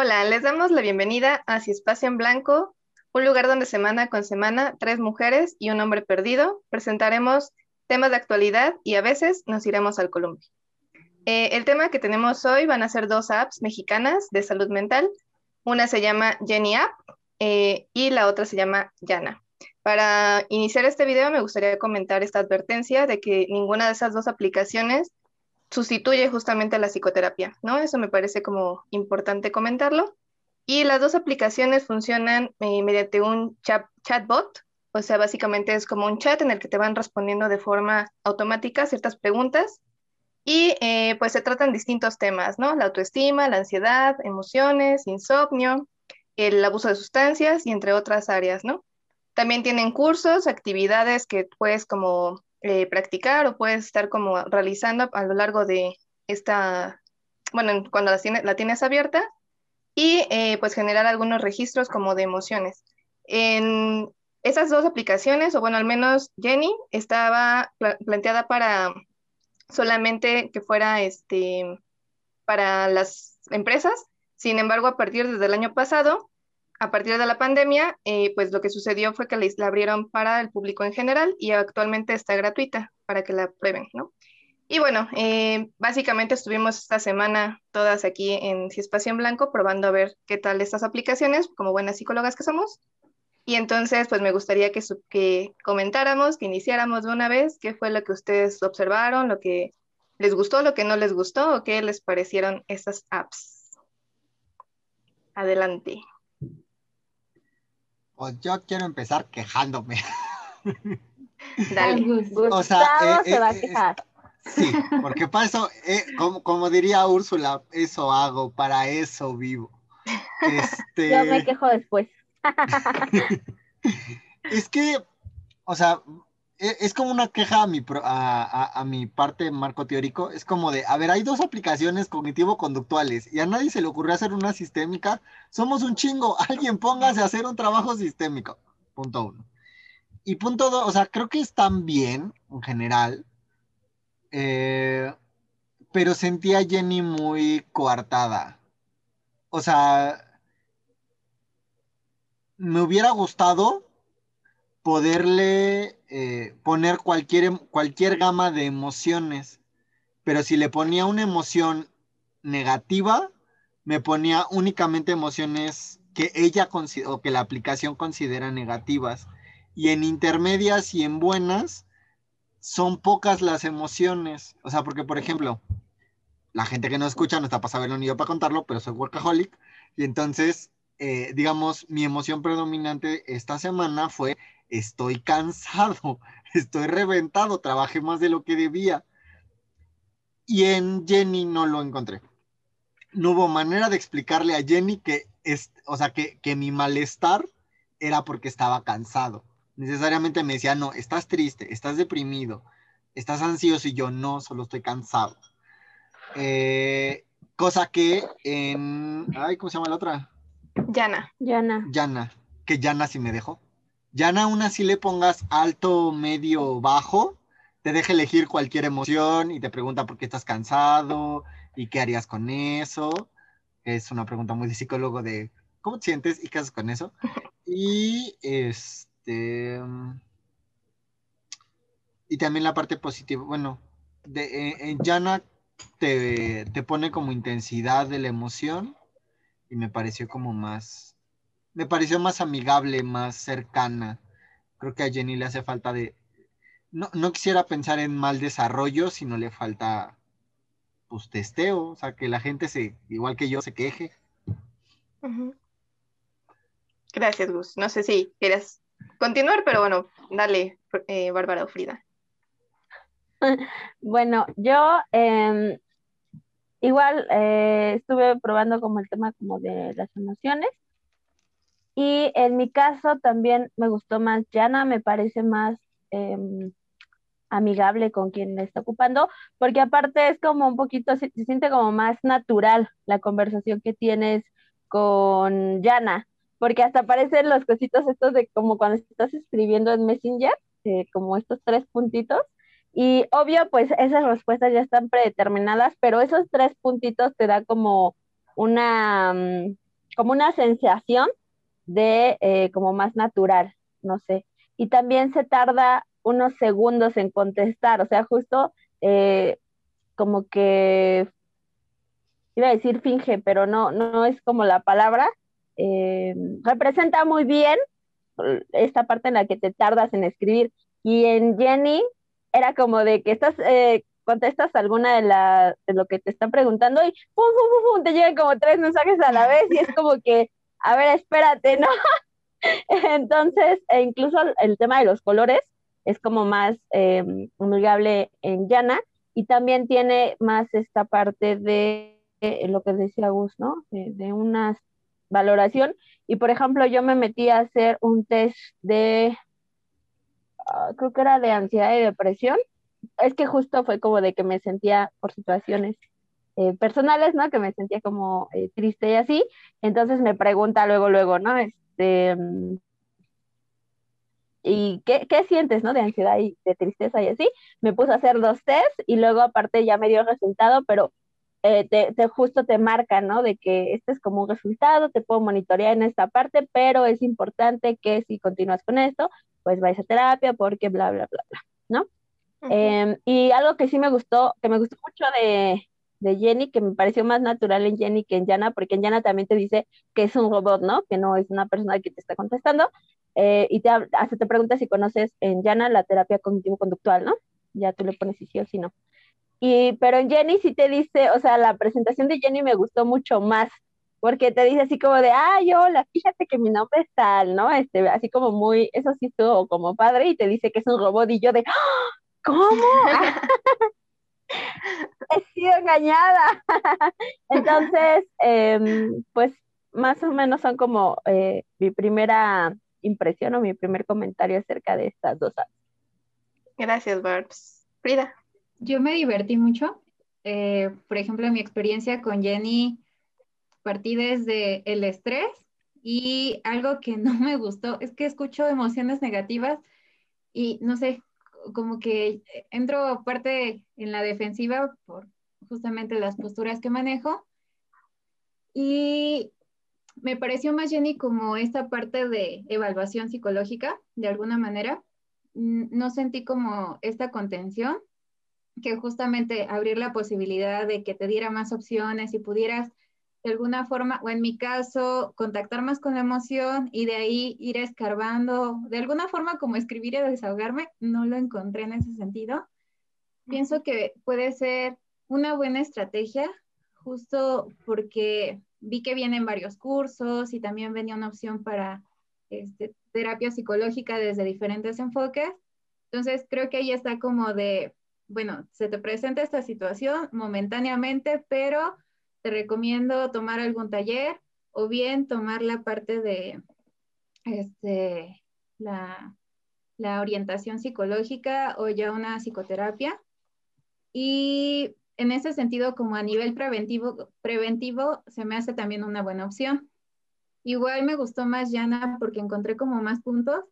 Hola, les damos la bienvenida a Si Espacio en Blanco, un lugar donde semana con semana tres mujeres y un hombre perdido presentaremos temas de actualidad y a veces nos iremos al columpio. Eh, el tema que tenemos hoy van a ser dos apps mexicanas de salud mental. Una se llama Jenny App eh, y la otra se llama Yana. Para iniciar este video me gustaría comentar esta advertencia de que ninguna de esas dos aplicaciones sustituye justamente la psicoterapia, ¿no? Eso me parece como importante comentarlo. Y las dos aplicaciones funcionan eh, mediante un chatbot, o sea, básicamente es como un chat en el que te van respondiendo de forma automática ciertas preguntas y eh, pues se tratan distintos temas, ¿no? La autoestima, la ansiedad, emociones, insomnio, el abuso de sustancias y entre otras áreas, ¿no? También tienen cursos, actividades que puedes como eh, practicar o puedes estar como realizando a lo largo de esta, bueno, cuando la, la tienes abierta y eh, pues generar algunos registros como de emociones. En esas dos aplicaciones, o bueno, al menos Jenny estaba planteada para solamente que fuera este, para las empresas. Sin embargo, a partir desde el año pasado, a partir de la pandemia, eh, pues lo que sucedió fue que la abrieron para el público en general y actualmente está gratuita para que la prueben, ¿no? Y bueno, eh, básicamente estuvimos esta semana todas aquí en Espacio en Blanco probando a ver qué tal estas aplicaciones, como buenas psicólogas que somos. Y entonces, pues me gustaría que, que comentáramos, que iniciáramos de una vez qué fue lo que ustedes observaron, lo que les gustó, lo que no les gustó o qué les parecieron estas apps. Adelante. Pues yo quiero empezar quejándome. Dale. O sea, eh, se va a eh, quejar. sí, porque para eso, eh, como, diría Úrsula, eso hago, para eso vivo. Este... Yo me quejo después. es que, o sea, es como una queja a mi, a, a, mi parte marco teórico. Es como de, a ver, hay dos aplicaciones cognitivo-conductuales y a nadie se le ocurrió hacer una sistémica. Somos un chingo. Alguien póngase a hacer un trabajo sistémico. Punto uno. Y punto dos, o sea, creo que están bien en general. Eh, pero sentía a Jenny muy coartada. O sea, me hubiera gustado poderle eh, poner cualquier, em, cualquier gama de emociones, pero si le ponía una emoción negativa, me ponía únicamente emociones que ella o que la aplicación considera negativas. Y en intermedias y en buenas, son pocas las emociones. O sea, porque, por ejemplo, la gente que no escucha no está para saberlo ni yo para contarlo, pero soy workaholic. Y entonces, eh, digamos, mi emoción predominante esta semana fue estoy cansado, estoy reventado, trabajé más de lo que debía. Y en Jenny no lo encontré. No hubo manera de explicarle a Jenny que, es, o sea, que, que mi malestar era porque estaba cansado. Necesariamente me decía, no, estás triste, estás deprimido, estás ansioso y yo no, solo estoy cansado. Eh, cosa que en, ay, ¿cómo se llama la otra? Yana. Yana. Yana, que Yana sí me dejó. Ya aún así le pongas alto, medio, bajo, te deja elegir cualquier emoción y te pregunta por qué estás cansado y qué harías con eso. Es una pregunta muy de psicólogo de cómo te sientes y qué haces con eso. Y este. Y también la parte positiva, bueno, de, en Yana te, te pone como intensidad de la emoción y me pareció como más me pareció más amigable, más cercana. Creo que a Jenny le hace falta de... No, quisiera pensar en mal desarrollo, sino le falta, pues, testeo, o sea, que la gente se, igual que yo, se queje. Gracias, Gus. No sé si quieres continuar, pero bueno, dale, eh, Bárbara o Frida. Bueno, yo em, igual eh, estuve probando como el tema como de las emociones y en mi caso también me gustó más Yana, me parece más em, amigable con quien le está ocupando, porque aparte es como un poquito, se, siente como más natural la conversación que tienes con Yana, porque hasta aparecen los cositos estos de como cuando estás escribiendo en Messenger, eh, como estos tres puntitos, y obvio, pues esas respuestas ya están predeterminadas, pero esos tres puntitos te da como una... Mm, como una sensación de eh, como más natural, no sé. Y también se tarda unos segundos en contestar, o sea, justo eh, como que iba a decir finge, pero no, no es como la palabra. Eh, representa muy bien esta parte en la que te tardas en escribir. Y en Jenny era como de que estás, eh, contestas alguna de, la, de lo que te están preguntando y pum, pum, pum, te llegan como tres mensajes a la vez y es como que, a ver, espérate, ¿no? Entonces, e incluso el tema de los colores es como más eh, en Yana y también tiene más esta parte de eh, lo que decía Gus, ¿no? De, una valoración. Y por ejemplo, yo me metí a hacer un test de, ah, creo que era de ansiedad y depresión. Es que justo fue como de que me sentía por situaciones eh, personales, ¿no? Que me sentía como eh, triste y así. Entonces me pregunta luego, luego, ¿no? Este, mm, ¿y qué, qué, sientes, no? De ansiedad y de tristeza y así. Me puse a hacer dos tests y luego aparte ya me dio el resultado, pero eh, te, justo te marca, ¿no? De que este es como un resultado, te puedo monitorear en esta parte, pero es importante que si continúas con esto, pues vayas a terapia porque bla, bla, bla, bla, ¿no? Em, y algo que sí me gustó, que me gustó mucho de, de Jenny, que me pareció más natural en Jenny que en Jana, porque en Jana también te dice que es un robot, ¿no? Que no es una persona que te está contestando. Eh, y te, hasta te pregunta si conoces en Jana la terapia cognitivo-conductual, ¿no? Ya tú le pones si sí o si no. Y, pero en Jenny sí te dice, o sea, la presentación de Jenny me gustó mucho más, porque te dice así como de, ay, hola, fíjate que mi nombre es tal, ¿no? Este, así como muy, eso sí estuvo como padre, y te dice que es un robot, y yo de, ¡Ah! ¿cómo? He sido engañada. Entonces, em, pues más o menos son como eh, mi primera impresión o mi primer comentario acerca de estas dos. Gracias, Barbs. Frida. Yo me divertí mucho. Eh, por ejemplo, mi experiencia con Jenny partí desde el estrés y algo que no me gustó es que escucho emociones negativas y no sé, como que entro parte en la defensiva por justamente las posturas que manejo y me pareció más Jenny como esta parte de evaluación psicológica, de alguna manera. No sentí como esta contención, que justamente abrir la posibilidad de que te diera más opciones y pudieras de alguna forma, o en mi caso, contactar más con la emoción y de ahí ir escarbando, de alguna forma como escribir y desahogarme, no lo encontré en ese sentido. Pienso que puede ser una buena estrategia, justo porque vi que vienen varios cursos y también venía una opción para este, terapia psicológica desde diferentes enfoques. Entonces, creo que ahí está como de bueno, se te presenta esta situación momentáneamente, pero te recomiendo tomar algún taller o bien tomar la parte de este, la, orientación psicológica o ya una psicoterapia. Y en ese sentido, como a nivel preventivo, preventivo, se me hace también una buena opción. Igual me gustó más Yana porque encontré como más puntos.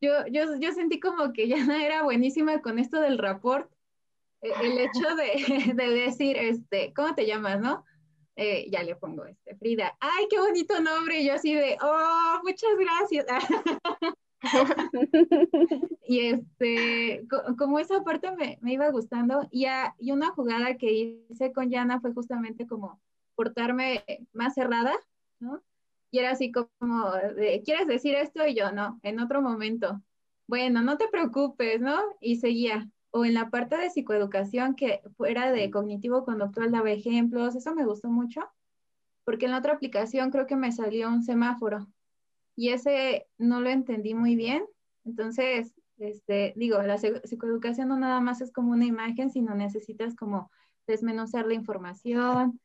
Yo, yo, yo sentí como que Yana era buenísima con esto del rapport e, el hecho de, decir, este, ¿cómo te llamas, no? Eh, ya le pongo este, Frida. ¡Ay, qué bonito nombre! Y yo así de, ¡oh, muchas gracias! y este, como esa parte me, iba gustando, y, y, una jugada que hice con Yana fue justamente como portarme más cerrada, ¿no? Y era así como, ¿quieres decir esto? Y yo, no, en otro momento. Bueno, no te preocupes, ¿no? Y seguía o en la parte de psicoeducación que fuera de cognitivo conductual daba ejemplos, eso me gustó mucho, porque en la otra aplicación creo que me salió un semáforo y ese no lo entendí muy bien. Entonces, este, digo, la psicoeducación no nada más es como una imagen, sino necesitas como desmenuzar la información.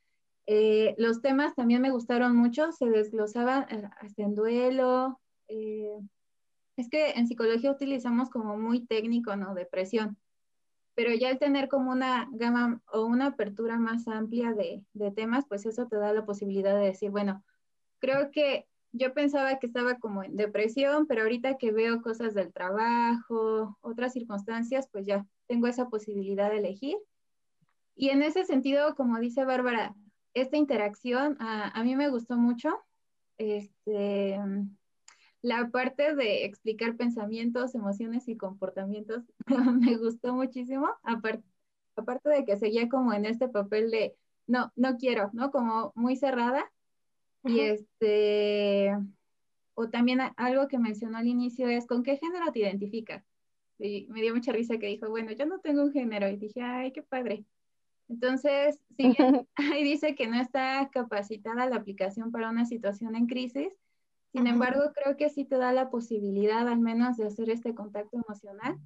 Eh, los temas también me gustaron mucho, se desglosaban eh, hasta en duelo. Eh, es que en psicología utilizamos como muy técnico, ¿no? Depresión pero ya el tener como una gama o una apertura más amplia de, temas, pues eso te da la posibilidad de decir, bueno, creo que yo pensaba que estaba como en depresión, pero ahorita que veo cosas del trabajo, otras circunstancias, pues ya tengo esa posibilidad de elegir. Y en ese sentido, como dice Bárbara, esta interacción a, a mí me gustó mucho este, la parte de explicar pensamientos, emociones y comportamientos me gustó muchísimo, aparte, aparte de que seguía como en este papel de no, no quiero, ¿no? Como muy cerrada. Y este, o también algo que mencionó al inicio es, ¿con qué género te identificas? Y me dio mucha risa que dijo, bueno, yo no tengo un género. Y dije, ay, qué padre. Entonces, sí, ahí dice que no está capacitada la aplicación para una situación en crisis. Sin embargo, creo que sí te da la posibilidad al menos de hacer este contacto emocional.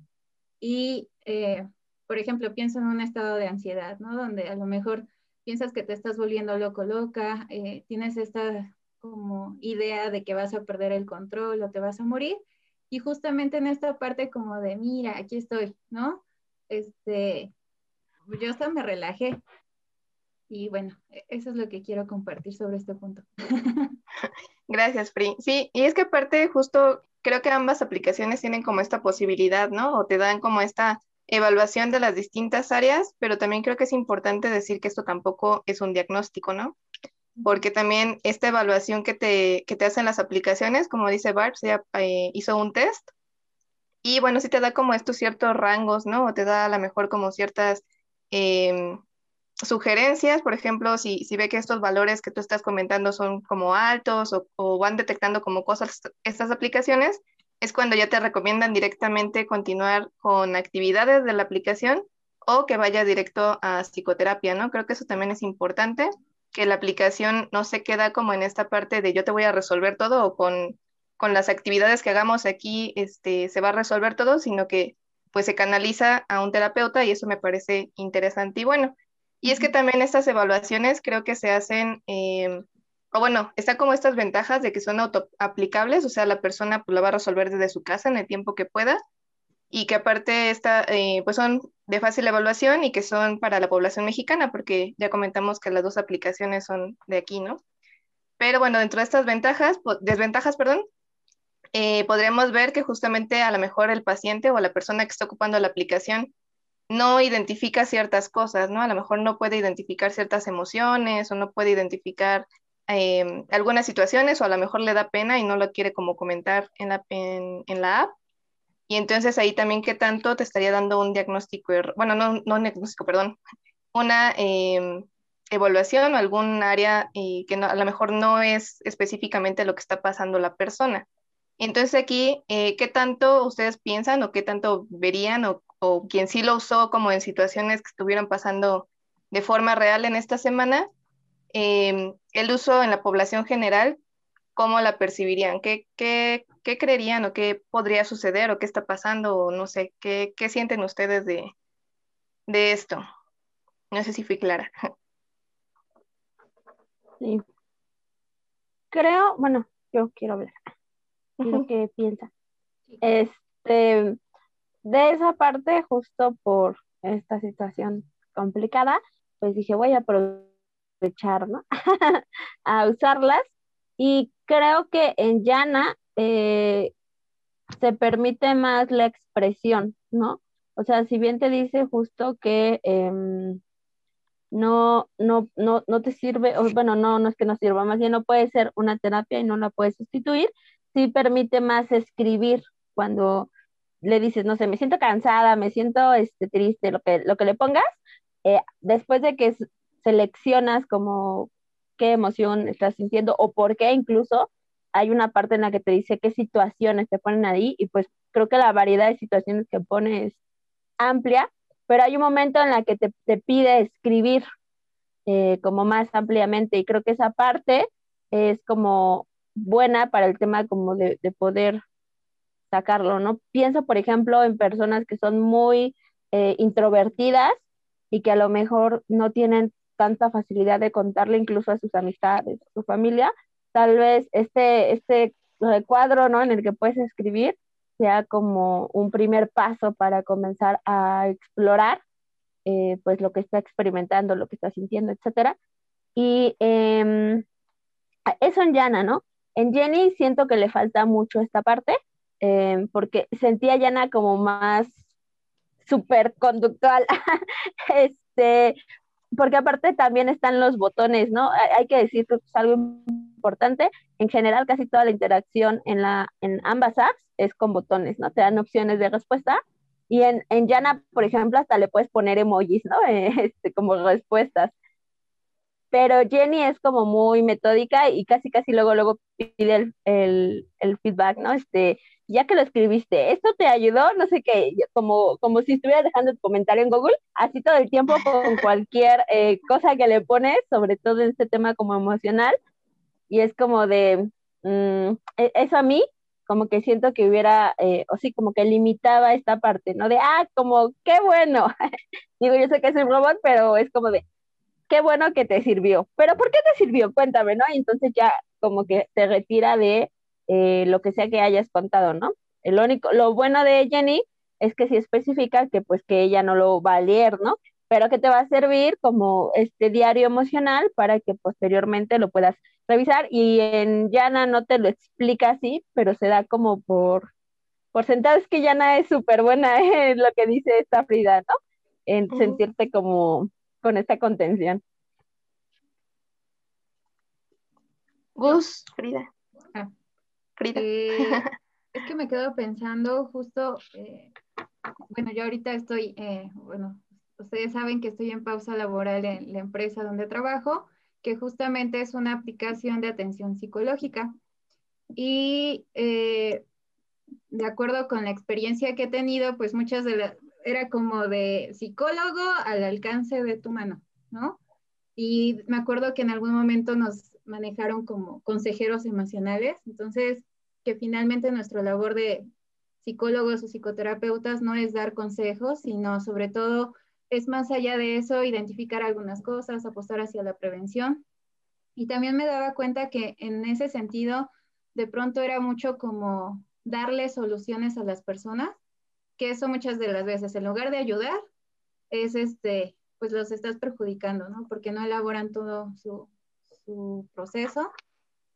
Y, eh, por ejemplo, pienso en un estado de ansiedad, ¿no? Donde a lo mejor piensas que te estás volviendo loco, loca, eh, tienes esta como idea de que vas a perder el control o te vas a morir. Y justamente en esta parte como de, mira, aquí estoy, ¿no? Este, yo hasta me relajé. Y bueno, e-, eso es lo que quiero compartir sobre este punto. Gracias, Pri. Sí, y es que aparte justo creo que ambas aplicaciones tienen como esta posibilidad, ¿no? O te dan como esta evaluación de las distintas áreas, pero también creo que es importante decir que esto tampoco es un diagnóstico, ¿no? Porque también esta evaluación que te, que te hacen las aplicaciones, como dice Barb, se eh, hizo un test y bueno, sí te da como estos ciertos rangos, ¿no? O te da a lo mejor como ciertas Em, sugerencias, por ejemplo, si, si ve que estos valores que tú estás comentando son como altos o, van detectando como cosas estas aplicaciones, es cuando ya te recomiendan directamente continuar con actividades de la aplicación o que vaya directo a psicoterapia, ¿no? Creo que eso también es importante, que la aplicación no se queda como en esta parte de yo te voy a resolver todo o con, con las actividades que hagamos aquí este, se va a resolver todo, sino que pues se canaliza a un terapeuta y eso me parece interesante y bueno. Y es que también estas evaluaciones creo que se hacen, eh, o bueno, está como estas ventajas de que son autoaplicables, o sea, la persona pues, la va a resolver desde su casa en el tiempo que pueda y que aparte está, eh, pues son de fácil evaluación y que son para la población mexicana, porque ya comentamos que las dos aplicaciones son de aquí, ¿no? Pero bueno, dentro de estas ventajas, desventajas, perdón, eh, podríamos ver que justamente a lo mejor el paciente o la persona que está ocupando la aplicación no identifica ciertas cosas, ¿no? A lo mejor no puede identificar ciertas emociones o no puede identificar em, algunas situaciones o a lo mejor le da pena y no lo quiere como comentar en la, en, la app. Y entonces ahí también qué tanto te estaría dando un diagnóstico, bueno, no, no un diagnóstico, perdón, una em, evaluación o algún área eh, que a lo mejor no es específicamente lo que está pasando la persona. Entonces aquí, eh, ¿qué tanto ustedes piensan o qué tanto verían o, o, quien sí lo usó como en situaciones que estuvieran pasando de forma real en esta semana, em, el uso en la población general, cómo la percibirían? ¿Qué, qué, qué creerían o qué podría suceder o qué está pasando o no sé, qué, qué sienten ustedes de, de esto? No sé si fui clara. Sí. Creo, bueno, yo quiero hablar lo que piensa. Este, de esa parte, justo por esta situación complicada, pues dije, voy a aprovechar, ¿no? a usarlas. Y creo que en Yana eh, se permite más la expresión, ¿no? O sea, si bien te dice justo que em, no, no, no, no te sirve, o bueno, no, no es que no sirva, más bien no puede ser una terapia y no la puedes sustituir, sí permite más escribir cuando le dices, no sé, me siento cansada, me siento este, triste, lo que, lo que le pongas, eh, después de que seleccionas como qué emoción estás sintiendo o por qué incluso, hay una parte en la que te dice qué situaciones te ponen ahí y pues creo que la variedad de situaciones que pone es amplia, pero hay un momento en la que te, pide escribir eh, como más ampliamente y creo que esa parte es como buena para el tema como de, poder sacarlo, ¿no? Pienso, por ejemplo, en personas que son muy eh, introvertidas y que a lo mejor no tienen tanta facilidad de contarle incluso a sus amistades, a su familia, tal vez este, este eh, cuadro, ¿no? En el que puedes escribir sea como un primer paso para comenzar a explorar eh, pues lo que está experimentando, lo que está sintiendo, etcétera. Y em, eso en Llana, ¿no? En Jenny siento que le falta mucho esta parte, eh, porque sentía a Yana como más súper conductual, este, porque aparte también están los botones, ¿no? Hay que decir que es algo importante. En general, casi toda la interacción en, la, en ambas apps es con botones, ¿no? Te dan opciones de respuesta. Y en, en Yana, por ejemplo, hasta le puedes poner emojis, ¿no? Este, como respuestas. Pero Jenny es como muy metódica y casi, casi luego, luego pide el, el, el feedback, ¿no? Este, ya que lo escribiste, ¿esto te ayudó? No sé qué, como, como si estuviera dejando tu comentario en Google, así todo el tiempo con cualquier eh, cosa que le pones, sobre todo en este tema como emocional, y es como de, mm, e, eso a mí, como que siento que hubiera, eh, o sí, como que limitaba esta parte, ¿no? De, ah, como, qué bueno. Digo, yo sé que es un robot, pero es como de, qué bueno que te sirvió. Pero ¿por qué te sirvió? Cuéntame, ¿no? Y entonces ya como que te retira de eh, lo que sea que hayas contado, ¿no? El único, lo bueno de Jenny es que si especifica que pues que ella no lo va a leer, ¿no? Pero que te va a servir como este diario emocional para que posteriormente lo puedas revisar y en Yana no te lo explica así, pero se da como por, por sentado es que Yana es súper buena en lo que dice esta Frida, ¿no? En sentirte como con esta contención. Gus, Frida. Eh, es que me quedo pensando justo, eh, bueno, yo ahorita estoy, eh, bueno, ustedes saben que estoy en pausa laboral en la empresa donde trabajo, que justamente es una aplicación de atención psicológica. Y de acuerdo con la experiencia que he tenido, pues muchas de las, era como de psicólogo al alcance de tu mano, ¿no? Y me acuerdo que en algún momento nos manejaron como consejeros emocionales, entonces que finalmente nuestra labor de psicólogos o psicoterapeutas no es dar consejos, sino sobre todo es más allá de eso, identificar algunas cosas, apostar hacia la prevención. Y también me daba cuenta que en ese sentido, de pronto era mucho como darle soluciones a las personas, que eso muchas de las veces, en lugar de ayudar, es este, pues los estás perjudicando, ¿no? Porque no elaboran todo su, su proceso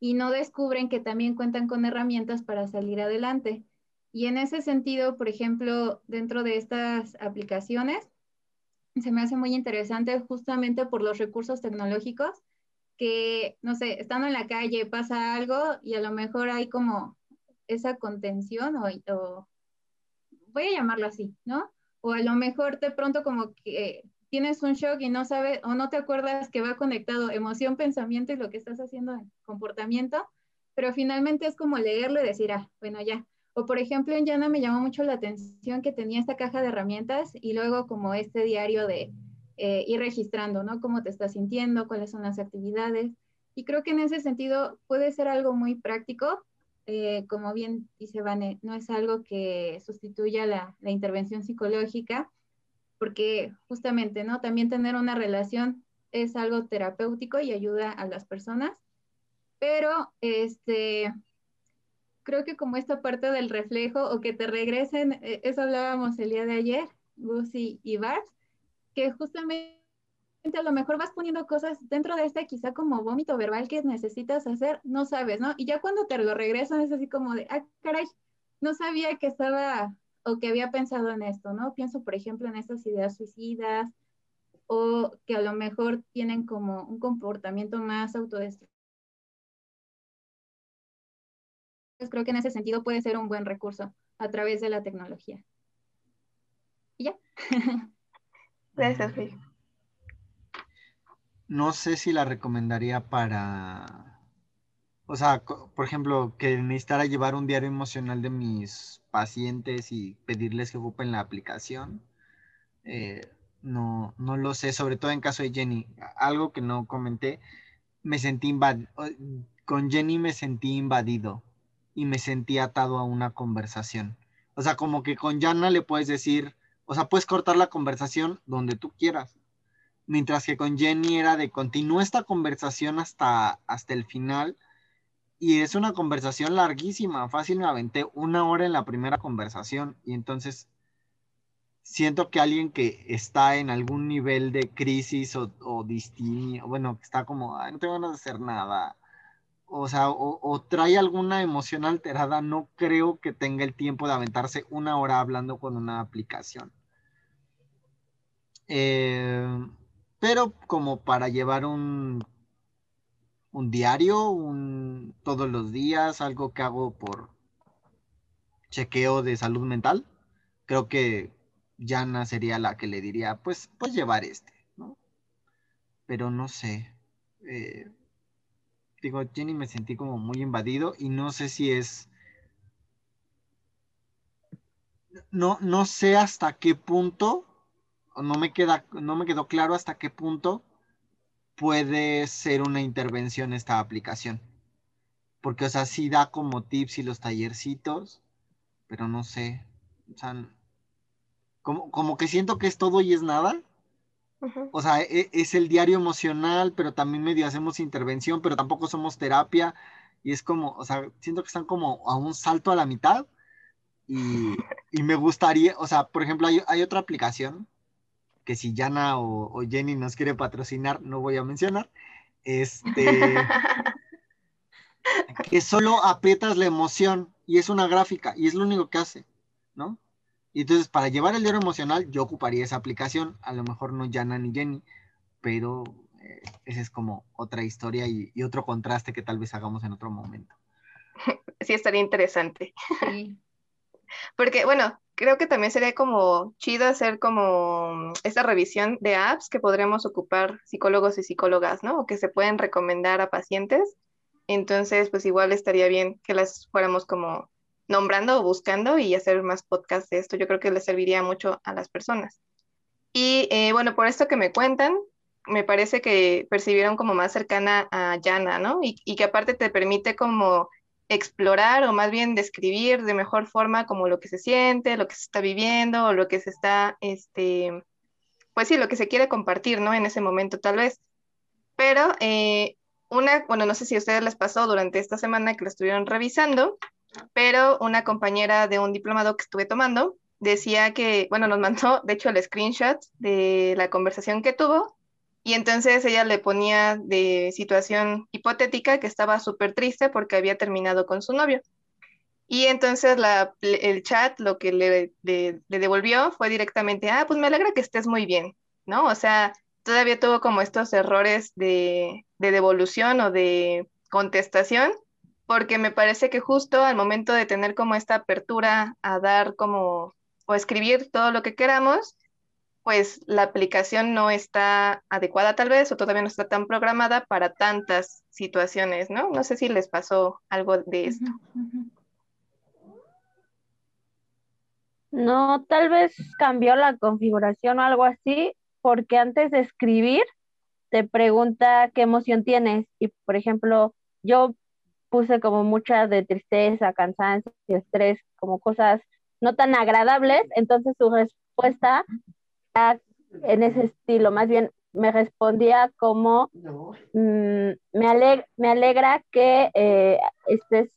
y no descubren que también cuentan con herramientas para salir adelante. Y en ese sentido, por ejemplo, dentro de estas aplicaciones, se me hace muy interesante justamente por los recursos tecnológicos que, no sé, estando en la calle pasa algo y a lo mejor hay como esa contención o, voy a llamarlo así, ¿no? O a lo mejor de pronto como que tienes un shock y no sabes o no te acuerdas que va conectado emoción, pensamiento y lo que estás haciendo en comportamiento, pero finalmente es como leerlo y decir, ah, bueno, ya. O por ejemplo, en Yana me llamó mucho la atención que tenía esta caja de herramientas y luego como este diario de eh, ir registrando, ¿no? Cómo te estás sintiendo, cuáles son las actividades. Y creo que en ese sentido puede ser algo muy práctico. Eh, como bien dice Vane, no es algo que sustituya la, la intervención psicológica, porque justamente, ¿no? También tener una relación es algo terapéutico y ayuda a las personas, pero este, creo que como esta parte del reflejo o que te regresen, e, eso hablábamos el día de ayer, Lucy y Bart, que justamente a lo mejor vas poniendo cosas dentro de este quizá como vómito verbal que necesitas hacer, no sabes, ¿no? Y ya cuando te lo regresan es así como de, ah, caray, no sabía que estaba o que había pensado en esto, ¿no? Pienso, por ejemplo, en estas ideas suicidas o que a lo mejor tienen como un comportamiento más autodestructivo. Creo que en ese sentido puede ser un buen recurso a través de la tecnología. Y ya. Gracias, No sé si la recomendaría para o sea, por ejemplo, que necesitara llevar un diario emocional de mis pacientes y pedirles que ocupen la aplicación. Eh, no, no lo sé, sobre todo en caso de Jenny. Algo que no comenté, me sentí invadido. Con Jenny me sentí invadido y me sentí atado a una conversación. O sea, como que con Jana le puedes decir, o sea, puedes cortar la conversación donde tú quieras. Mientras que con Jenny era de continúa esta conversación hasta, hasta el final y es una conversación larguísima, fácil me aventé una hora en la primera conversación y entonces siento que alguien que está en algún nivel de crisis o, o distinio, bueno, que está como, no tengo ganas de hacer nada, o sea, o, trae alguna emoción alterada, no creo que tenga el tiempo de aventarse una hora hablando con una aplicación. Eh, pero como para llevar un un diario, un todos los días, algo que hago por chequeo de salud mental. Creo que Yana sería la que le diría, pues, pues llevar este, ¿no? Pero no sé. Eh, digo, Jenny me sentí como muy invadido y no sé si es... No, no sé hasta qué punto, no me, queda, no me quedó claro hasta qué punto puede ser una intervención esta aplicación. Porque, o sea, sí da como tips y los tallercitos, pero no sé. O sea, como, como que siento que es todo y es nada. O sea, e, es, el diario emocional, pero también medio hacemos intervención, pero tampoco somos terapia. Y es como, o sea, siento que están como a un salto a la mitad. Y, me gustaría, o sea, por ejemplo, hay, hay otra aplicación que si Yana o, Jenny nos quiere patrocinar, no voy a mencionar, este, que solo aprietas la emoción y es una gráfica y es lo único que hace, ¿no? Y entonces para llevar el diario emocional yo ocuparía esa aplicación, a lo mejor no Yana ni Jenny, pero eh, esa es como otra historia y, y, otro contraste que tal vez hagamos en otro momento. Sí, estaría interesante. Sí. Porque, bueno, creo que también sería como chido hacer como esta revisión de apps que podremos ocupar psicólogos y psicólogas, ¿no? O que se pueden recomendar a pacientes. Entonces, pues igual estaría bien que las fuéramos como nombrando o buscando y hacer más podcasts de esto. Yo creo que les serviría mucho a las personas. Y eh, bueno, por esto que me cuentan, me parece que percibieron como más cercana a Yana, ¿no? Y, y que aparte te permite como explorar o más bien describir de mejor forma como lo que se siente, lo que se está viviendo o lo que se está, este, pues sí, lo que se quiere compartir, ¿no? En ese momento tal vez. Pero eh, una, bueno, no sé si a ustedes les pasó durante esta semana que lo estuvieron revisando, pero una compañera de un diplomado que estuve tomando decía que, bueno, nos mandó, de hecho, el screenshot de la conversación que tuvo y entonces ella le ponía de situación hipotética que estaba súper triste porque había terminado con su novio. Y entonces la, el chat lo que le, devolvió fue directamente, ah, pues me alegra que estés muy bien, ¿no? O sea, todavía tuvo como estos errores de, de devolución o de contestación, porque me parece que justo al momento de tener como esta apertura a dar como o escribir todo lo que queramos, pues la aplicación no está adecuada tal vez o todavía no está tan programada para tantas situaciones, ¿no? No sé si les pasó algo de esto. No, tal vez cambió la configuración o algo así, porque antes de escribir te pregunta qué emoción tienes y, por ejemplo, yo puse como mucha de tristeza, cansancio, estrés, como cosas no tan agradables, entonces su respuesta en ese estilo, más bien me respondía como mm, me, me alegra que eh, estés,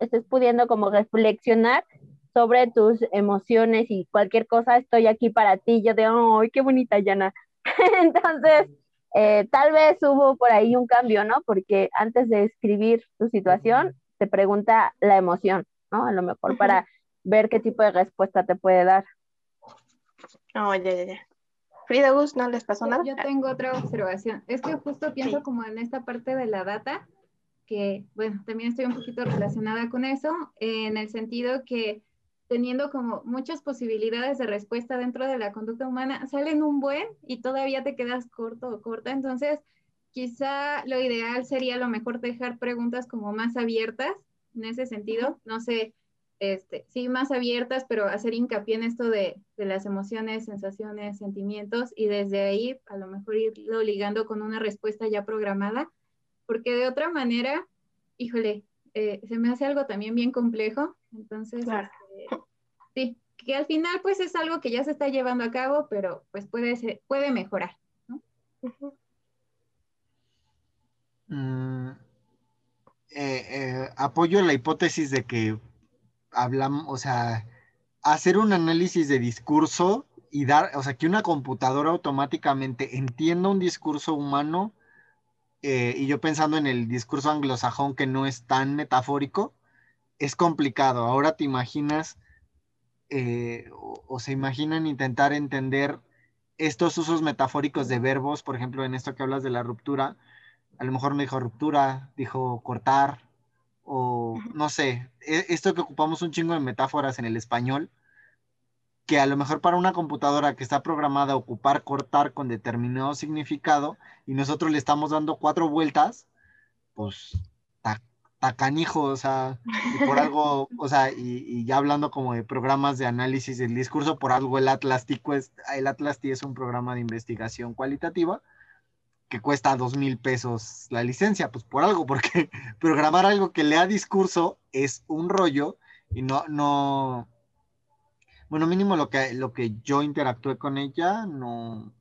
estés pudiendo como reflexionar sobre tus emociones y cualquier cosa, estoy aquí para ti. Yo de, ¡ay, qué bonita, Yana! Entonces, eh, tal vez hubo por ahí un cambio, ¿no? Porque antes de escribir tu situación, te pregunta la emoción, ¿no? A lo mejor para ver qué tipo de respuesta te puede dar. Oh, ya, ya, ya. Frida Gus, ¿no les pasó nada? Yo tengo otra observación. Es que justo pienso como en esta parte de la data, que, bueno, también estoy un poquito relacionada con eso, en el sentido que teniendo como muchas posibilidades de respuesta dentro de la conducta humana, salen un buen y todavía te quedas corto o corta. Entonces, quizá lo ideal sería a lo mejor dejar preguntas como más abiertas en ese sentido. No sé, este, sí, más abiertas, pero hacer hincapié en esto de, las emociones, sensaciones, sentimientos y desde ahí a lo mejor irlo ligando con una respuesta ya programada, porque de otra manera, híjole, eh, se me hace algo también bien complejo, entonces, este, sí, que al final pues es algo que ya se está llevando a cabo, pero pues puede, puede mejorar, mm, eh, eh, apoyo la hipótesis de que hablamos, o sea, hacer un análisis de discurso y dar, o sea, que una computadora automáticamente entienda un discurso humano, eh, y yo pensando en el discurso anglosajón que no es tan metafórico, es complicado. Ahora te imaginas, eh, o, se imaginan intentar entender estos usos metafóricos de verbos, por ejemplo, en esto que hablas de la ruptura, a lo mejor no dijo ruptura, dijo cortar, o no sé, e, esto que ocupamos un chingo de metáforas en el español, que a lo mejor para una computadora que está programada a ocupar cortar con determinado significado y nosotros le estamos dando cuatro vueltas, pues tacanijo, o sea, por algo, o sea, y, ya hablando como de programas de análisis del discurso, por algo el Atlas es, el Atlas es un programa de investigación cualitativa que cuesta dos mil pesos la licencia, pues por algo, porque programar algo que lea discurso es un rollo y no, no, bueno, mínimo lo que, lo que yo interactué con ella no,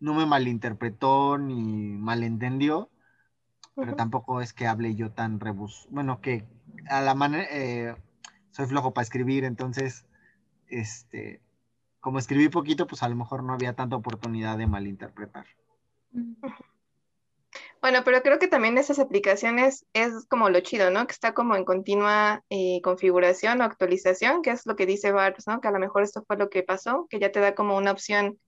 no me malinterpretó ni malentendió, pero tampoco es que hable yo tan rebus, bueno, que a la manera, eh, soy flojo para escribir, entonces, este, como escribí poquito, pues a lo mejor no había tanta oportunidad de malinterpretar. Bueno, pero creo que también esas aplicaciones es como lo chido, ¿no? Que está como en continua eh, configuración o actualización, que es lo que dice Barbs, ¿no? Que a lo mejor esto fue lo que pasó, que ya te da como una opción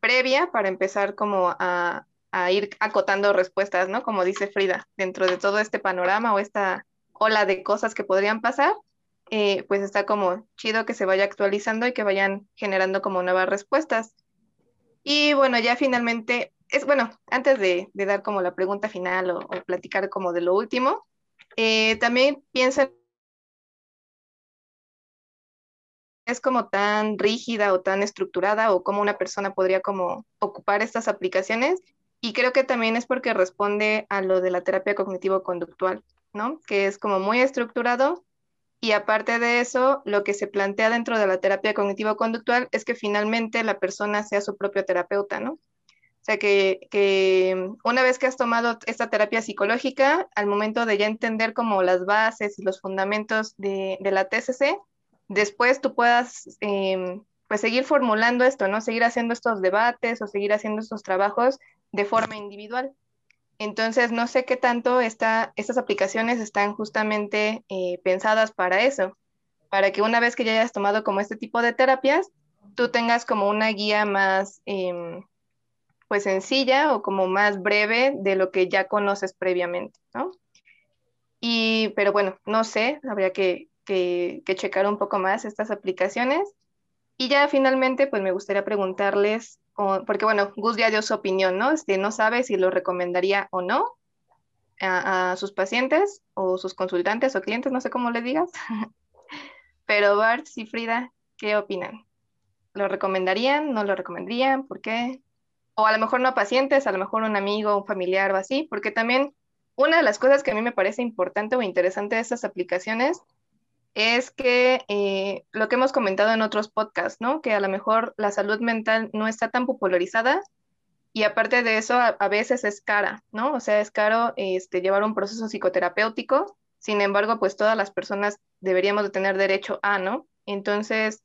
previa para empezar como a, ir acotando respuestas, ¿no? Como dice Frida, dentro de todo este panorama o esta ola de cosas que podrían pasar, eh, pues está como chido que se vaya actualizando y que vayan generando como nuevas respuestas. Y bueno, ya finalmente es bueno, antes de, dar como la pregunta final o, platicar como de lo último, eh, también piensa es como tan rígida o tan estructurada o cómo una persona podría como ocupar estas aplicaciones y creo que también es porque responde a lo de la terapia cognitivo-conductual, ¿no? Que es como muy estructurado y aparte de eso, lo que se plantea dentro de la terapia cognitivo-conductual es que finalmente la persona sea su propio terapeuta, ¿no? Sea, que, una vez que has tomado esta terapia psicológica, al momento de ya entender como las bases y los fundamentos de, la TCC, después tú puedas em, pues seguir formulando esto, ¿no? Seguir haciendo estos debates o seguir haciendo estos trabajos de forma individual. Entonces, no sé qué tanto esta, estas aplicaciones están justamente eh, pensadas para eso, para que una vez que ya hayas tomado como este tipo de terapias, tú tengas como una guía más, em, pues sencilla o como más breve de lo que ya conoces previamente, ¿no? Y, pero bueno, no sé, habría que, que, checar un poco más estas aplicaciones. Y ya finalmente, pues me gustaría preguntarles, porque bueno, Gus ya dio su opinión, ¿no? Este, no sabe si lo recomendaría o no a, a sus pacientes o sus consultantes o clientes, no sé cómo le digas. Pero Bart y Frida, ¿qué opinan? ¿Lo recomendarían? ¿No lo recomendarían? ¿Por qué? O a lo mejor no a pacientes, a lo mejor un amigo, un familiar o así, porque también una de las cosas que a mí me parece importante o interesante de estas aplicaciones es que eh, lo que hemos comentado en otros podcasts, ¿no? Que a lo mejor la salud mental no está tan popularizada y aparte de eso a, veces es cara, ¿no? O sea, es caro este, llevar un proceso psicoterapéutico, sin embargo, pues todas las personas deberíamos de tener derecho a, ¿no? Entonces,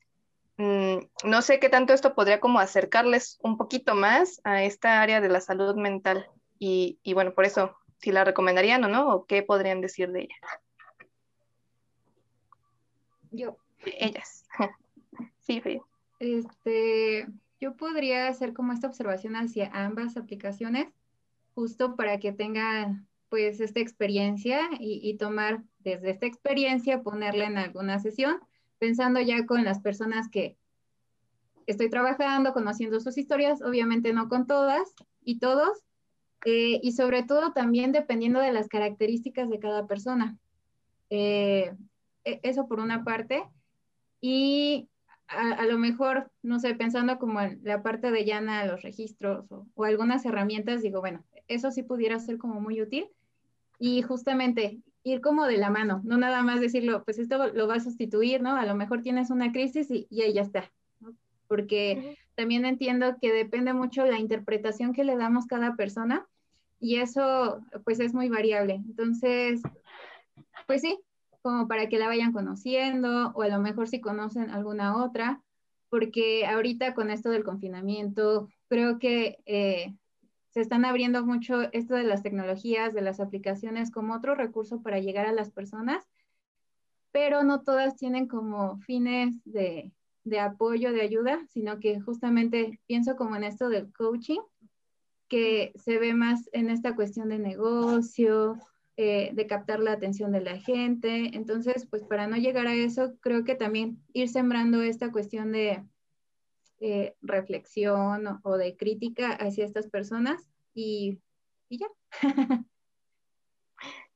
no sé qué tanto esto podría como acercarles un poquito más a esta área de la salud mental. Y, bueno, por eso, si la recomendarían o no, o qué podrían decir de ella. Yo. Ellas. sí, Frida. Este, yo podría hacer como esta observación hacia ambas aplicaciones, justo para que tengan pues esta experiencia y, y tomar desde esta experiencia, ponerla en alguna sesión pensando ya con las personas que estoy trabajando, conociendo sus historias, obviamente no con todas y todos, eh, y sobre todo también dependiendo de las características de cada persona. Eh, e, eso por una parte. Y a, lo mejor, no sé, pensando como en la parte de llana, los registros o, o algunas herramientas, digo, bueno, eso sí pudiera ser como muy útil. Y justamente ir como de la mano, no nada más decirlo, pues esto lo va a sustituir, ¿no? A lo mejor tienes una crisis y, y ahí ya está, ¿no? Porque también entiendo que depende mucho la interpretación que le damos cada persona y eso pues es muy variable. Entonces, pues sí, como para que la vayan conociendo o a lo mejor si conocen alguna otra, porque ahorita con esto del confinamiento, creo que eh, se están abriendo mucho esto de las tecnologías, de las aplicaciones como otro recurso para llegar a las personas, pero no todas tienen como fines de, de apoyo, de ayuda, sino que justamente pienso como en esto del coaching, que se ve más en esta cuestión de negocio, eh, de captar la atención de la gente. Entonces, pues para no llegar a eso, creo que también ir sembrando esta cuestión de eh, reflexión o, de crítica hacia estas personas y, y ya.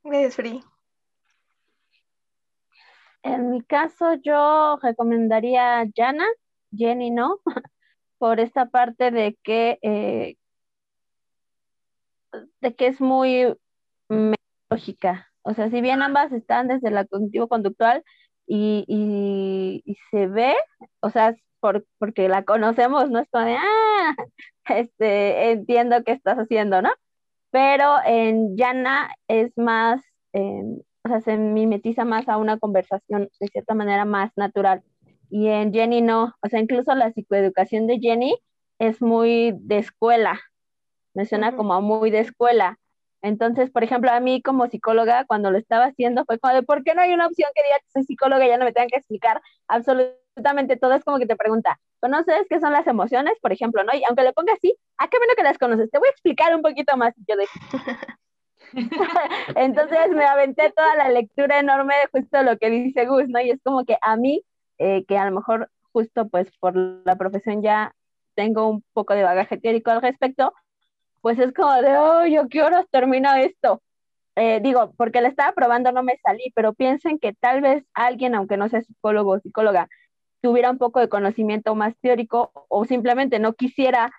Gracias, Free. En mi caso, yo recomendaría Jana, Jenny no, por esta parte de que, eh, de que es muy lógica. O sea, si bien ambas están desde la cognitivo-conductual y, y, se ve, o sea, por, porque la conocemos, no es como de, ah, este, entiendo qué estás haciendo, ¿no? Pero en Yana es más, em, o sea, se mimetiza más a una conversación de cierta manera más natural. Y en Jenny no, o sea, incluso la psicoeducación de Jenny es muy de escuela, me suena como muy de escuela. Entonces, por ejemplo, a mí como psicóloga, cuando lo estaba haciendo, fue como de, ¿por qué no hay una opción que diga que soy psicóloga y ya no me tengan que explicar absolutamente todo? Es como que te pregunta, ¿conoces qué son las emociones? Por ejemplo, ¿no? Y aunque le ponga así, ¿a ah, qué bueno que las conoces? Te voy a explicar un poquito más. yo de... Entonces me aventé toda la lectura enorme de justo lo que dice Gus, ¿no? Y es como que a mí, eh, que a lo mejor justo pues por la profesión ya tengo un poco de bagaje teórico al respecto, pues es como de, oh, yo qué horas termino esto. Eh, digo, porque le estaba probando no me salí, pero piensen que tal vez alguien, aunque no sea psicólogo o psicóloga, tuviera un poco de conocimiento más teórico o simplemente no quisiera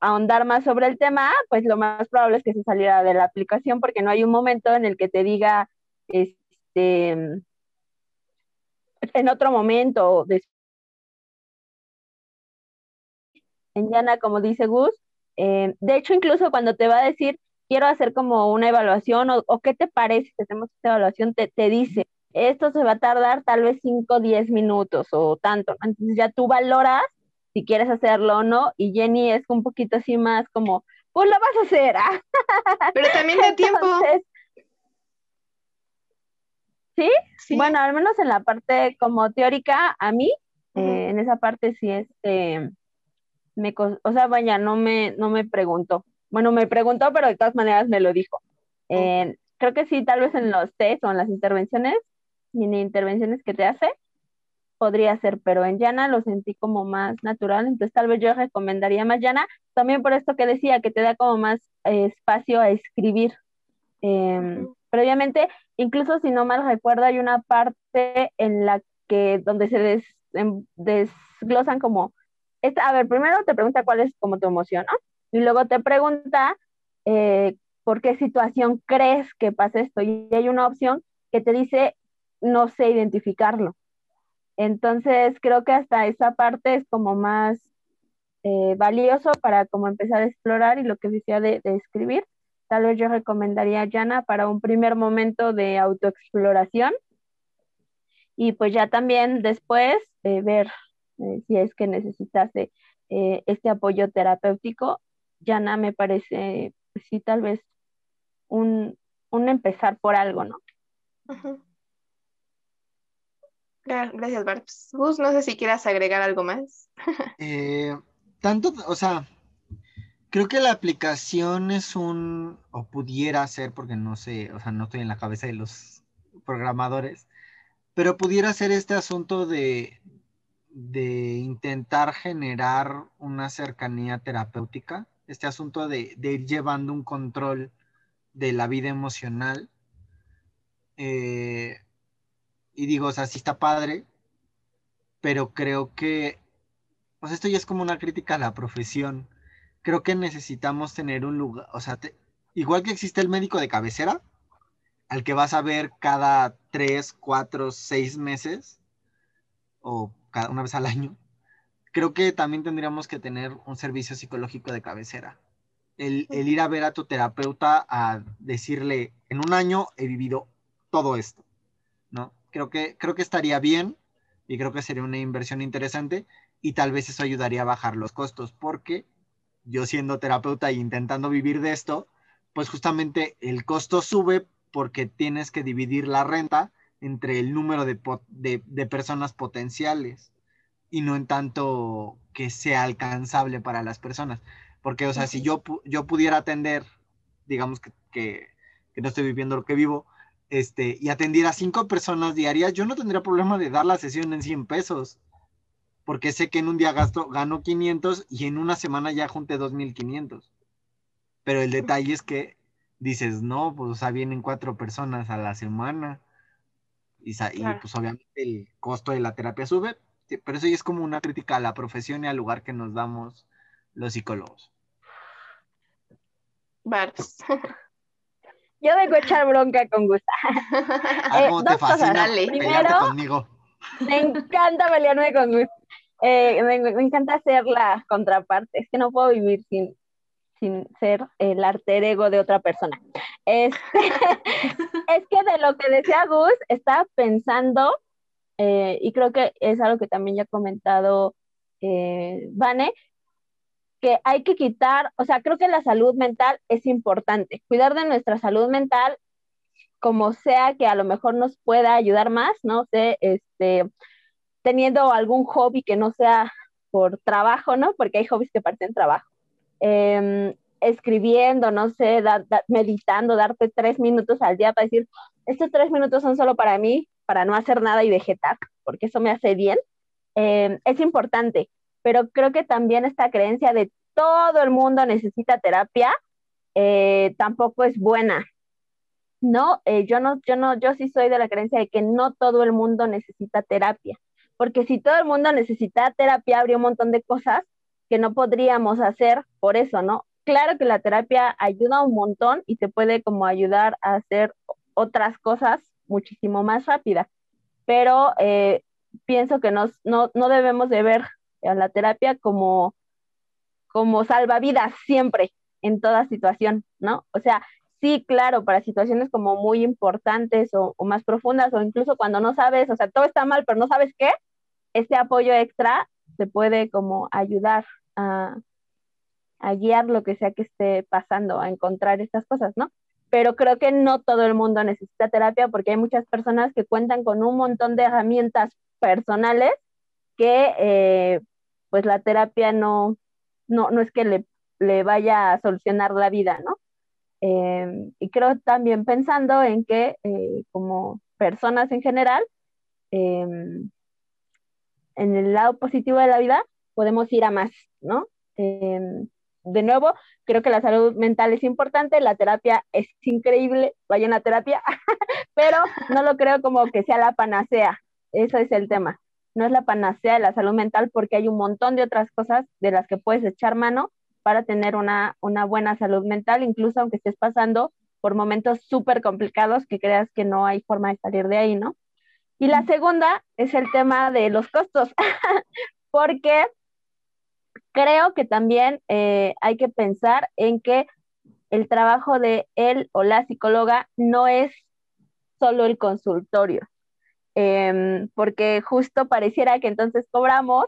ahondar más sobre el tema, pues lo más probable es que se saliera de la aplicación porque no hay un momento en el que te diga, este, en otro momento, en Yana, como dice Gus, eh, de hecho, incluso cuando te va a decir, quiero hacer como una evaluación o, qué te parece que hacemos esta evaluación, te, dice, esto se va a tardar tal vez 5 o 10 minutos o tanto. Entonces ya tú valoras si quieres hacerlo o no y Jenny es un poquito así más como, pues lo vas a hacer. ¿ah? Pero también da tiempo. ¿sí? ¿sí? Bueno, al menos en la parte como teórica, a mí, eh, en esa parte sí es... Este, me, o sea, vaya, no me, no me preguntó. Bueno, me preguntó, pero de todas maneras me lo dijo. creo que sí, tal vez en los test o en las intervenciones, mini intervenciones que te hace, podría ser, pero en Yana lo sentí como más natural, entonces tal vez yo recomendaría más Yana, también por esto que decía, que te da como más eh, espacio a escribir. Em, previamente, incluso si no mal recuerdo, hay una parte en la que donde se des, em, desglosan como a ver, primero te pregunta cuál es como tu emoción, ¿no? Y luego te pregunta eh, por qué situación crees que pasa esto. Y hay una opción que te dice, no sé identificarlo. Entonces, creo que hasta esa parte es como más eh, valioso para como empezar a explorar y lo que decía de, escribir. Tal vez yo recomendaría a Jana para un primer momento de autoexploración y pues ya también después eh, ver eh, si es que necesitase eh, este apoyo terapéutico, Yana me parece, pues sí, tal vez un, empezar por algo, ¿no? Gracias, Barbs. Gus, no sé si quieras agregar algo más. Eh, tanto, o sea, creo que la aplicación es un, o pudiera ser, porque no sé, o sea, no estoy en la cabeza de los programadores, pero pudiera ser este asunto de, de intentar generar una cercanía terapéutica, este asunto de, ir llevando un control de la vida emocional. Eh, y digo, o sea, sí está padre, pero creo que, pues esto ya es como una crítica a la profesión. Creo que necesitamos tener un lugar, o sea, igual que existe el médico de cabecera, al que vas a ver cada tres, cuatro, seis meses, o cada una vez al año, creo que también tendríamos que tener un servicio psicológico de cabecera. El, ir a ver a tu terapeuta a decirle, en un año he vivido todo esto. Creo que, creo que estaría bien y creo que sería una inversión interesante y tal vez eso ayudaría a bajar los costos, porque yo siendo terapeuta e intentando vivir de esto, pues justamente el costo sube porque tienes que dividir la renta entre el número de, personas potenciales y no en tanto que sea alcanzable para las personas. Porque, o sea, si yo, yo pudiera atender, digamos que, que, no estoy viviendo lo que vivo, este, y atendiera a cinco personas diarias, yo no tendría problema de dar la sesión en 100 pesos. Porque sé que en un día gasto, gano 500 y en una semana ya junté 2500. Pero el detalle es que dices, no, pues, o sea, vienen cuatro personas a la semana. Y, pues obviamente el costo de la terapia sube, pero eso ya es como una crítica a la profesión y al lugar que nos damos los psicólogos. Barbs. Yo vengo a echar bronca con gusto. Ah, eh, te fascina Primero, conmigo. Me encanta pelearme con gusto. Eh, me, encanta ser la contraparte. Es que no puedo vivir sin, sin ser el alter ego de otra persona. Este, es que de lo que decía Gus, estaba pensando, eh, y creo que es algo que también ya ha comentado eh, Vane, que hay que quitar, o sea, creo que la salud mental es importante. Cuidar de nuestra salud mental, como sea que a lo mejor nos pueda ayudar más, no sé, este, teniendo algún hobby que no sea por trabajo, ¿no? Porque hay hobbies que parten trabajo. Em, escribiendo, no sé, meditando, darte tres minutos al día para decir, estos tres minutos son solo para mí, para no hacer nada y vegetar, porque eso me hace bien, em, es importante pero creo que también esta creencia de todo el mundo necesita terapia eh, tampoco es buena. No, eh, yo no, yo no, yo sí soy de la creencia de que no todo el mundo necesita terapia, porque si todo el mundo necesita terapia, habría un montón de cosas que no podríamos hacer por eso, ¿no? Claro que la terapia ayuda un montón y te puede como ayudar a hacer otras cosas muchísimo más rápidas, pero eh, pienso que no, no debemos de ver la terapia como, como salvavidas siempre, en toda situación, ¿no? O sea, sí, claro, para situaciones como muy importantes o, más profundas o incluso cuando no sabes, o sea, todo está mal, pero no sabes qué, este apoyo extra te puede como ayudar a, a guiar lo que sea que esté pasando, a encontrar estas cosas, ¿no? Pero creo que no todo el mundo necesita terapia porque hay muchas personas que cuentan con un montón de herramientas personales que eh, pues la terapia no, no, no es que le, le, vaya a solucionar la vida, ¿no? Em, y creo también pensando en que eh, como personas en general, em, en el lado positivo de la vida, podemos ir a más, ¿no? Em, de nuevo, creo que la salud mental es importante, la terapia es increíble, vayan a terapia, pero no lo creo como que sea la panacea, ese es el tema no es la panacea de la salud mental porque hay un montón de otras cosas de las que puedes echar mano para tener una, buena salud mental, incluso aunque estés pasando por momentos súper complicados que creas que no hay forma de salir de ahí, ¿no? Y la segunda es el tema de los costos, porque creo que también eh, hay que pensar en que el trabajo de él o la psicóloga no es solo el consultorio, Em, porque justo pareciera que entonces cobramos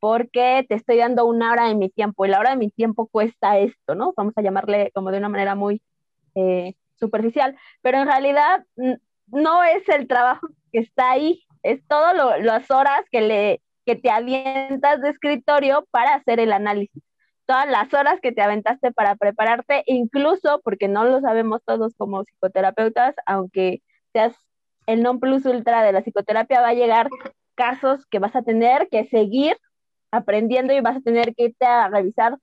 porque te estoy dando una hora de mi tiempo y la hora de mi tiempo cuesta esto, ¿no? Vamos a llamarle como de una manera muy eh, superficial, pero en realidad no es el trabajo que está ahí, es todas las horas que, le, que te avientas de escritorio para hacer el análisis, todas las horas que te aventaste para prepararte, incluso porque no lo sabemos todos como psicoterapeutas, aunque seas el non plus ultra de la psicoterapia va a llegar casos que vas a tener que seguir aprendiendo y vas a tener que irte a revisar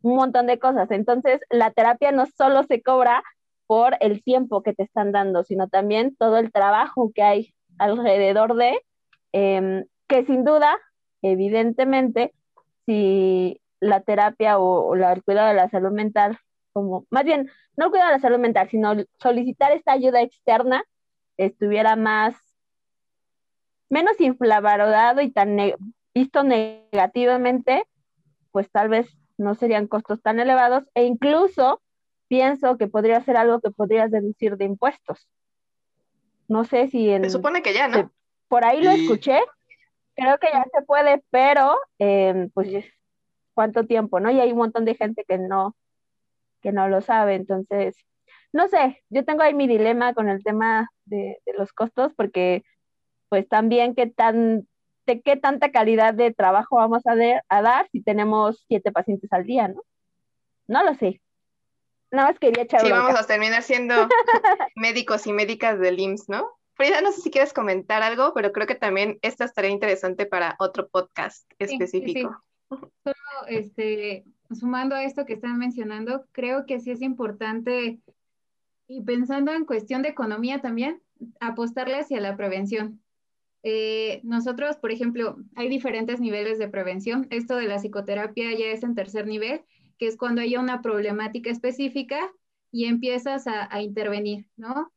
un montón de cosas. Entonces, la terapia no solo se cobra por el tiempo que te están dando, sino también todo el trabajo que hay alrededor de, em, que sin duda, evidentemente, si la terapia o, el cuidado de la salud mental, como más bien, no el cuidado de la salud mental, sino solicitar esta ayuda externa, estuviera más, menos inflamadado y tan visto negativamente, pues tal vez no serían costos tan elevados e incluso pienso que podría ser algo que podrías deducir de impuestos. No sé si en... Se supone que ya, ¿no? por ahí lo escuché, creo que ya se puede, pero em, pues cuánto tiempo, ¿no? Y hay un montón de gente que no, que no lo sabe, entonces no sé, yo tengo ahí mi dilema con el tema de, los costos, porque pues también qué tan, de qué tanta calidad de trabajo vamos a, a dar si tenemos siete pacientes al día, ¿no? No lo sé. Nada más quería echar Sí, bronca. vamos a terminar siendo médicos y médicas del IMSS, ¿no? Frida, no sé si quieres comentar algo, pero creo que también esta estaría interesante para otro podcast sí, sí. específico. este, sumando a esto que están mencionando, creo que sí es importante, y pensando en cuestión de economía también, apostarle hacia la prevención. Eh, nosotros, por ejemplo, hay diferentes niveles de prevención. Esto de la psicoterapia ya es en tercer nivel, que es cuando hay una problemática específica y empiezas a, a intervenir, ¿no?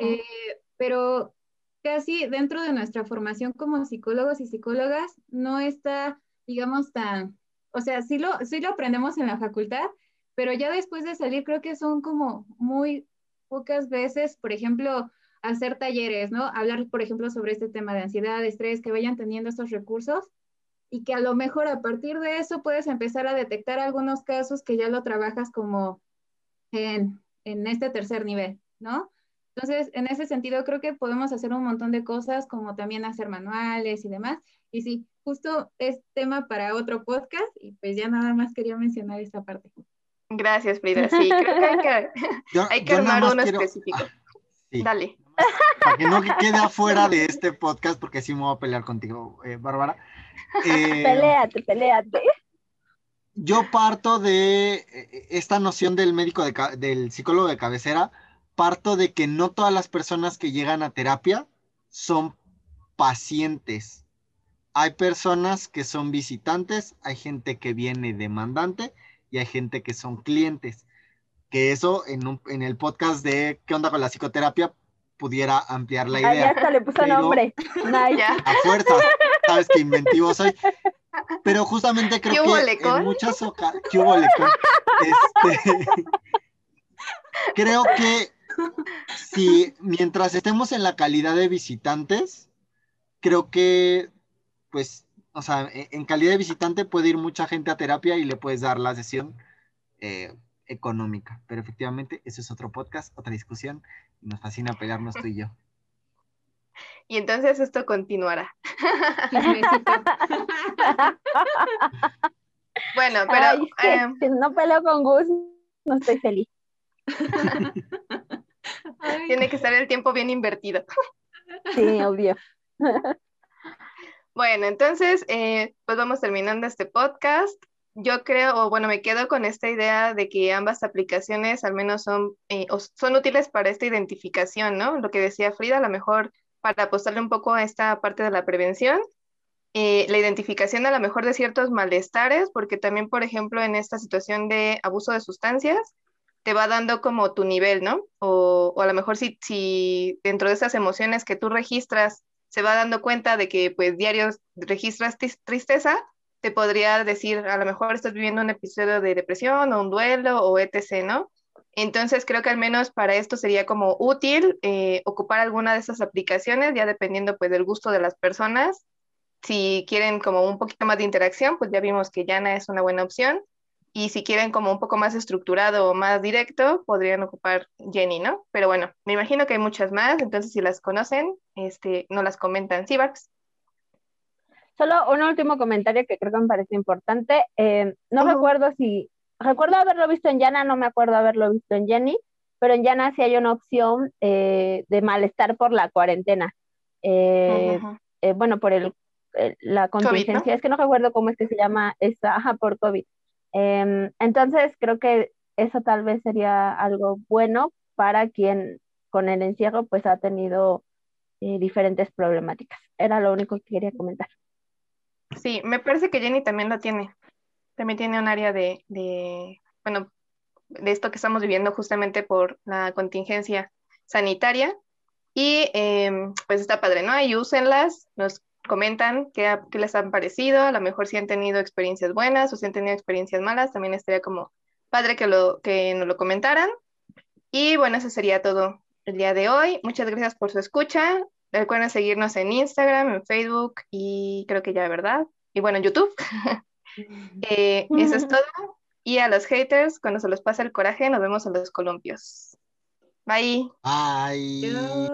Eh, pero casi dentro de nuestra formación como psicólogos y psicólogas no está, digamos, tan, o sea, sí lo, sí lo aprendemos en la facultad, pero ya después de salir creo que son como muy pocas veces, por ejemplo, hacer talleres, ¿no? Hablar, por ejemplo, sobre este tema de ansiedad, de estrés, que vayan teniendo estos recursos y que a lo mejor a partir de eso puedes empezar a detectar algunos casos que ya lo trabajas como en, en este tercer nivel, ¿no? Entonces, en ese sentido, creo que podemos hacer un montón de cosas, como también hacer manuales y demás. Y sí, justo es tema para otro podcast y pues ya nada más quería mencionar esta parte. Gracias, Frida. Sí, creo que hay que, Yo, hay que armar uno quiero- específico. Sí, Dale. para que no quede afuera de este podcast, porque sí me voy a pelear contigo, eh, Bárbara. Eh, Peléate, peléate. yo parto de eh, esta noción del médico de del psicólogo de cabecera, parto de que no todas las personas que llegan a terapia son pacientes. Hay personas que son visitantes, hay gente que viene demandante y hay gente que son clientes. Que eso en, un- en el podcast de ¿Qué onda con la psicoterapia? pudiera ampliar la Ah, ya idea. hasta le puso pero- nombre. A fuerzas, sabes que inventivo soy. Pero justamente creo ¿Qué hubo, que Lecón? en muchas ocasiones. Este, creo que si mientras estemos en la calidad de visitantes, creo que, pues, o sea, e- en calidad de visitante puede ir mucha gente a terapia y le puedes dar la sesión eh, económica. Pero efectivamente, eso es otro podcast, otra discusión. Y nos fascina pelearnos tú y yo. Y entonces esto continuará. Bueno, pero Ay, es que eh, si no peleo con Gus, no estoy feliz. Tiene que estar el tiempo bien invertido. Sí, obvio. Bueno, entonces, eh, pues vamos terminando este podcast. Yo creo, o bueno, me quedo con esta idea de que ambas aplicaciones al menos son, eh, son útiles para esta identificación, ¿no? Lo que decía Frida, a lo mejor para apostarle un poco a esta parte de la prevención, eh, la identificación a lo mejor de ciertos malestares, porque también, por ejemplo, en esta situación de abuso de sustancias, te va dando como tu nivel, ¿no? O, o a lo mejor si, si dentro de esas emociones que tú registras se va dando cuenta de que pues diarios registras tristeza, te podría decir, a lo mejor estás viviendo un episodio de depresión o un duelo o etc., ¿no? Entonces creo que al menos para esto sería como útil eh, ocupar alguna de esas aplicaciones, ya dependiendo pues del gusto de las personas. Si quieren como un poquito más de interacción, pues ya vimos que Yana es una buena opción. Y si quieren como un poco más estructurado o más directo, podrían ocupar Jenny, ¿no? Pero bueno, me imagino que hay muchas más, entonces si las conocen, este, no las comentan. Sí. Solo un último comentario que creo que me parece importante. Eh, no recuerdo si, recuerdo haberlo visto en Yana, no me acuerdo haberlo visto en Jenny, pero en Yana sí hay una opción eh, de malestar por la cuarentena. Eh, bueno, por el, el- la contingencia, es que no recuerdo cómo es que se llama esta, ajá, por COVID. Em, entonces, creo que eso tal vez sería algo bueno para quien con el encierro pues ha tenido eh, diferentes problemáticas. Era lo único que quería comentar. Sí, me parece que Jenny también lo tiene. También tiene un área de, de, bueno, de esto que estamos viviendo justamente por la contingencia sanitaria. Y em, pues está padre, ¿no? Ahí úsenlas, nos comentan qué, qué les han parecido, a lo mejor si han tenido experiencias buenas o si han tenido experiencias malas, también estaría como padre que, lo, que nos lo comentaran. Y bueno, eso sería todo el día de hoy. Muchas gracias por su escucha. Recuerden seguirnos en Instagram, en Facebook y creo que ya, ¿verdad? Y bueno, en YouTube. Eh, eso es todo. Y a los haters, cuando se los pasa el coraje, nos vemos en los columpios. Bye. Ay. Dios.